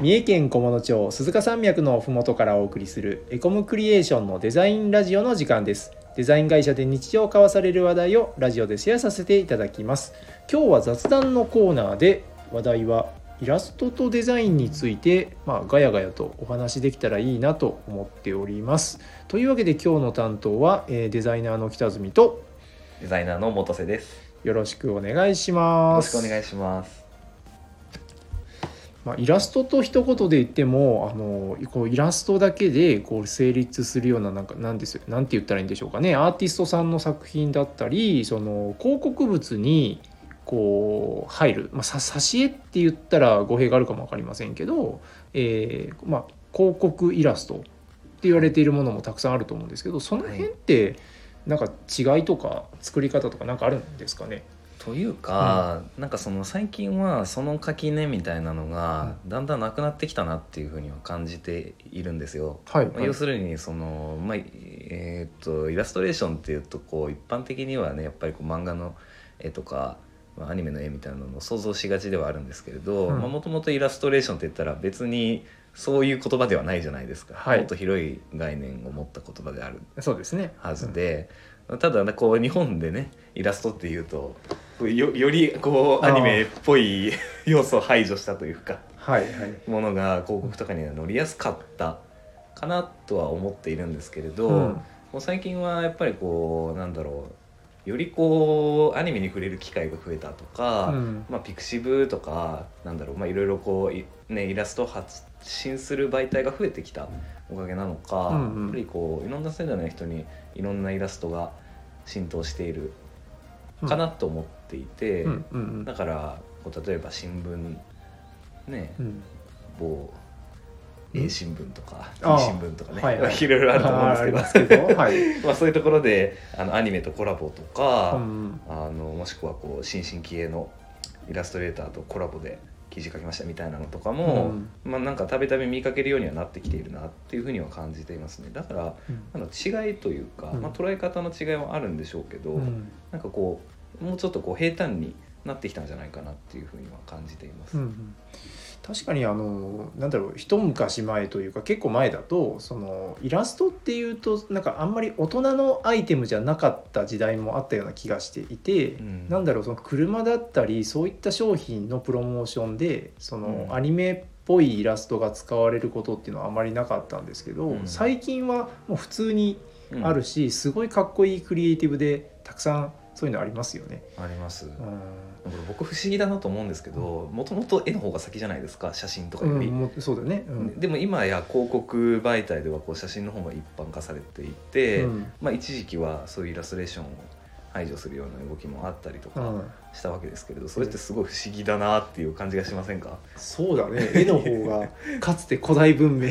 三重県菰野町鈴鹿山脈のふもとからお送りするエコムクリエーションのデザインラジオの時間ですデザイン会社で日常交わされる話題をラジオでシェアさせていただきます今日は雑談のコーナーで話題はイラストとデザインについて、まあ、ガヤガヤとお話できたらいいなと思っておりますというわけで今日の担当は、えーデザイナーの北住とデザイナーの元瀬です。よろしくお願いしよますろしくお願いします。まあ、イラストと一言で言ってもあのこうイラストだけでこう成立するようななんかなんですなんて言ったらいいんでしょうかね。アーティストさんの作品だったりその広告物にこう入る、まあ、挿絵って言ったら語弊があるかも分かりませんけど、えーまあ、広告イラストって言われているものもたくさんあると思うんですけどその辺ってなんか違いとか作り方とかなんかあるんですかね？というか、なんかその最近はその垣根みたいなのがだんだんなくなってきたなっていうふうには感じているんですよ。はい、まあ、要するにその、まあえーっとイラストレーションっていうとこう一般的にはねやっぱりこう漫画の絵とか、まあ、アニメの絵みたいなのを想像しがちではあるんですけれどうん。もともとイラストレーションって言ったら別にそういう言葉ではないじゃないですか、はい。もっと広い概念を持った言葉であるそうですね。はずで、ただねこう日本でねイラストっていうとよよりこうアニメっぽい 要素を排除したというかはいはい。ものが広告とかには乗りやすかったかなとは思っているんですけれど、うん。もう最近はやっぱりこうなんだろうよりこうアニメに触れる機会が増えたとか、うん。まあ、ピクシブとかなんだろう、まあ、いろいろこうい、ね、イラストを発信する媒体が増えてきたおかげなのか、うんうん。やっぱりこういろんな世代の人にいろんなイラストが浸透しているかなと思っていて、うんうんうんだからこう例えば新聞ねうん。某うん A 新聞とか B 新聞とかね、はいはい。いろいろあると思うんですけど。あありますけど。はい。まあそういうところであのアニメとコラボとか、うん。あのもしくはこう新進気鋭のイラストレーターとコラボで記事書きましたみたいなのとかも、まあなんかたびたび見かけるようにはなってきているなっていうふうには感じていますね。だからあの違いというか、うん。まあ、捉え方の違いはあるんでしょうけど、うん。なんかこうもうちょっとこう平坦になってきたんじゃないかなっていうふうには感じています。うんうん確かにあのなんだろう一昔前というか結構前だとそのイラストっていうとなんかあんまり大人のアイテムじゃなかった時代もあったような気がしていて、うん。なんだろうその車だったりそういった商品のプロモーションでそのうん。アニメっぽいイラストが使われることっていうのはあまりなかったんですけど、うん。最近はもう普通にうん。あるし、すごいかっこいいクリエイティブでたくさんそういうのありますよね。あります、僕不思議だなと思うんですけどもともと絵の方が先じゃないですか写真とかより、うん、そうだね。うん。でも今や広告媒体ではこう写真の方が一般化されていて、うん。まあ、一時期はそういうイラストレーションを排除するような動きもあったりとかうん。したわけですけれど、それってすごい不思議だなっていう感じがしません。か そうだね。絵の方が かつて古代文明。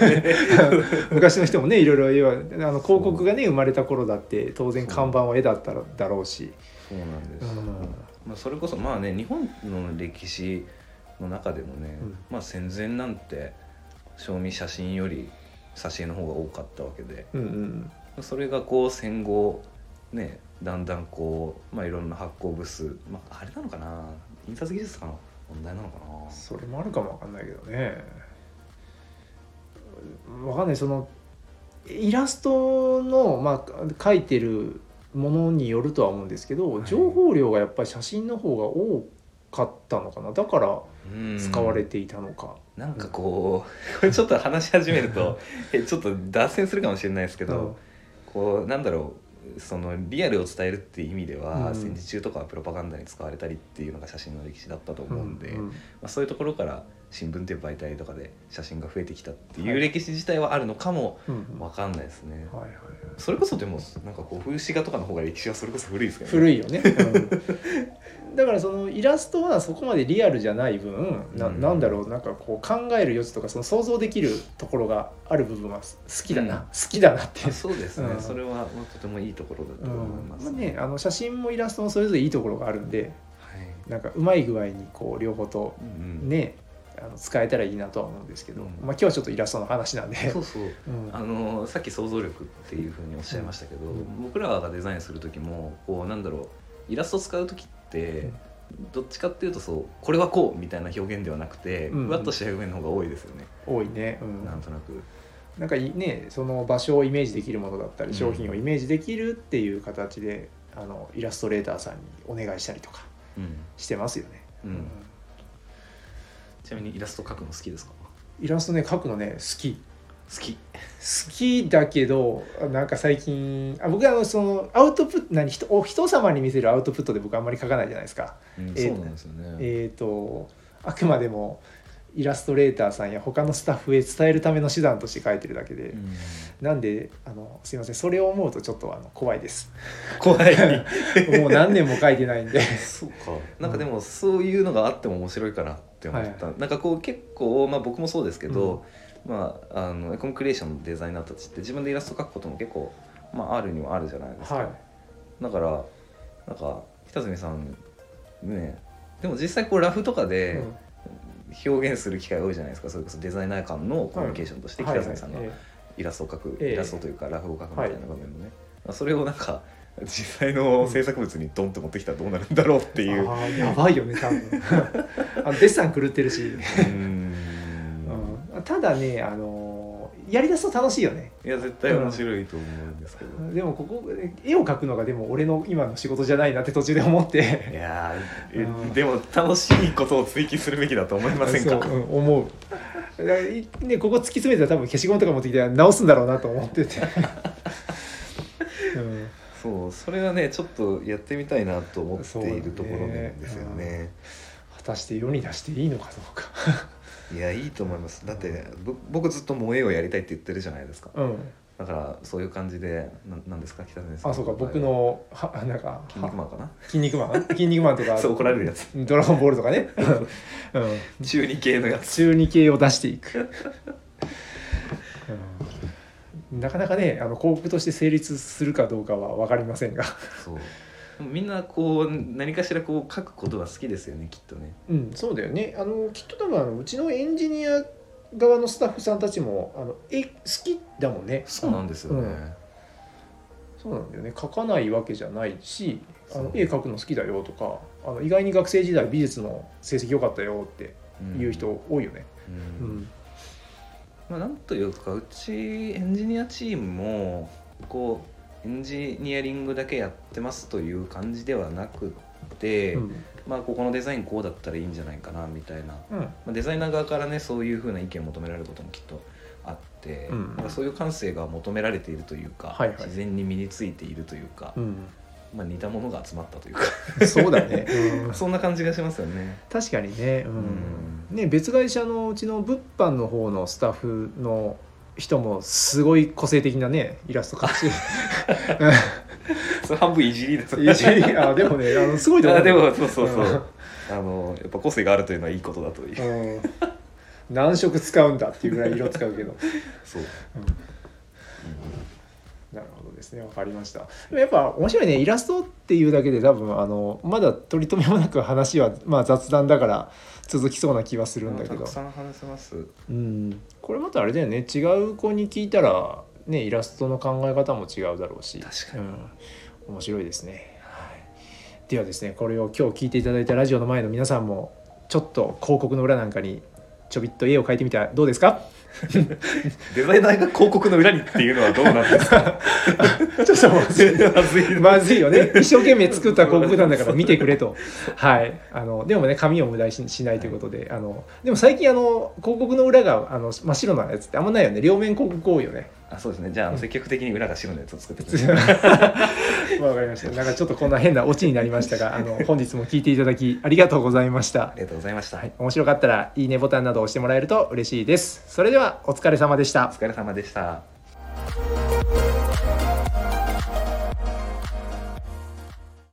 昔の人もねいろいろ絵はあの広告がね生まれた頃だって当然看板は絵だったらだろうし。そうなんです、うん。まあ、それこそまあね日本の歴史の中でもね、うん。まあ、戦前なんて賞味写真より挿絵の方が多かったわけでうんうん。それがこう戦後ねだんだんこう、まあ、いろんな発行部数、まあ、あれなのかな？印刷技術かな問題なのかな？それもあるかもわかんないけどね。わかんない。そのイラストの、まあ、描いてるものによるとは思うんですけど、はい。情報量がやっぱり写真の方が多かったのかな？だからうん。使われていたのか。なんかこうこれ ちょっと話し始めると えちょっと脱線するかもしれないですけど、うん。こうなんだろうそのリアルを伝えるっていう意味では、うん。戦時中とかはプロパガンダに使われたりっていうのが写真の歴史だったと思うんで、うん。まあ、そういうところから新聞っていう媒体とかで写真が増えてきたっていはい。う歴史自体はあるのかもうんうん。わかんないですね。はいはいそれこそでもなんかこう風刺画とかの方が歴史はそれこそ古いですけど、古いよね、うん だからそのイラストはそこまでリアルじゃない分なうん。なんだろうなんかこう考える余地とかその想像できるところがある部分は好きだな、うん。好きだなって。あそうですね、うん。それはまあとてもいいところだと思います、うん。まあね、あの写真もイラストもそれぞれいいところがあるんではい。なんかうまい具合にこう両方とうん。ねあの使えたらいいなとは思うんですけど、うん。まあ、今日はちょっとイラストの話なんで。そうそう。うん。あのさっき想像力っていうふうにおっしゃいましたけど、うん。僕らがデザインする時もこうなんだろうイラスト使う時って、どっちかっていうとそうこれはこうみたいな表現ではなくて、うんうん。ふわっとした表現の方が多いですよね、多いね、うん、なんとなく。なんかいねその場所をイメージできるものだったりうん。商品をイメージできるっていう形で、あのイラストレーターさんにお願いしたりとかうん、してますよね、うん。ちなみにイラスト描くの好きですか？イラストね描くのね好き好き。好きだけどなんか最近あ僕はあのそのアウトプット何人お人様に見せるアウトプットで僕あんまり描かないじゃないですか。うんえーそうなんですよね、えっ、とあくまでもイラストレーターさんや他のスタッフへ伝えるための手段として書いてるだけで、うん。なんであのすいませんそれを思うとちょっとあの怖いです。怖い。もう何年も書いてないんで。そうか。なんかでもそういうのがあっても面白いかなって思った、なんかこう結構、まあ、僕もそうですけど、まあ、あのエコムクリエーションのデザイナーたちって自分でイラスト描くことも結構、まあ、あるにはあるじゃないですか、はい。だからなんか北住さんねでも実際こうラフとかでうん。表現する機会多いじゃないですか。それこそデザイナー間のコミュニケーションとして北住さんがはいはいイラストを描く、ええ。イラストというかラフを描くみたいな場面のね、まあそれをなんか実際の制作物にドンと持ってきたらどうなるんだろうっていう。あーやばいよね多分。あのデッサン狂ってるし、うん、ただねあのやりだすと楽しいよね。いや絶対面白いと思うんですけど、でもここ絵を描くのがでも俺の今の仕事じゃないなって途中で思って。いやうんでも楽しいことを追求するべきだと思いませんか？そう、う。ん、思うねここ突き詰めたら多分消しゴムとか持ってきて直すんだろうなと思ってて、うん、そうそれはねちょっとやってみたいなと思っているところなんですよね。果たして世に出していいのかどうかいやいいと思います。だってぼ僕ずっと萌えをやりたいって言ってるじゃないですか。うん。だからそういう感じでななんですか？北谷さんあそうか。僕のはなんか筋肉マンかな？筋肉マン？筋肉マンとか そう怒られるやつ。ドラゴンボールとかね、うん、中二系のやつ。中二系を出していく、うん、なかなかねあの広告として成立するかどうかは分かりませんが、そうみんなこう何かしらこう書くことが好きですよねきっとね。うん、そうだよね。あのきっと多分あのうちのエンジニア側のスタッフさんたちもあの絵好きだもんね。そうなんですよね、うん。そうなんだよね。描かないわけじゃないしあの絵描くの好きだよとかあの意外に学生時代美術の成績良かったよって言う人多いよね。ううんん。まあ、なんというかうちエンジニアチームもこうエンジニアリングだけやってますという感じではなくて、うん。まあここのデザインこうだったらいいんじゃないかなみたいな、うん。まあ、デザイナー側からねそういうふうな意見を求められることもきっとあって、うん。なんかそういう感性が求められているというか、はいはい。自然に身についているというか、うん。まあ、似たものが集まったというか そうだね、うん。そんな感じがしますよね。確かにね,、うん。うん。ね別会社のうちの物販の方のスタッフの人もすごい個性的なねイラスト描くし。そ れ半分いじりですいじり？あでもねあのすごいと思う。あでもそうそうそう、うん。あのやっぱ個性があるというのはいいことだという、うん。何色使うんだっていうぐらい色使うけど、そう、なるほどですね。わかりました。でもやっぱ面白いね。イラストっていうだけで多分あのまだ取り留めもなく話は、まあ、雑談だから続きそうな気はするんだけど。たくさん話せます。うん。これまたあれだよね。違う子に聞いたらねイラストの考え方も違うだろうし。確かに。うん、面白いですね、はい、ではですねこれを今日聞いていただいたラジオの前の皆さんもちょっと広告の裏なんかにちょびっと絵を描いてみたらどうですか？デザイナーが広告の裏にっていうのはどうなんですか？ちょっとまずい。まずいよね。一生懸命作った広告なんだから 見てくれと。はい。あのでもね紙を無駄にししないということであのでも最近あの広告の裏があの真っ白なやつってあんまないよね。両面広告多いよねあそうですね。じゃあ積極的に裏が白のやつを作ってくだわさい。かりました。なんかちょっとこんな変なオチになりましたがあの本日も聞いていただきありがとうございました。ありがとうございました、はい、面白かったらいいねボタンなどを押してもらえると嬉しいです。それではお疲れ様でした。お疲れ様でした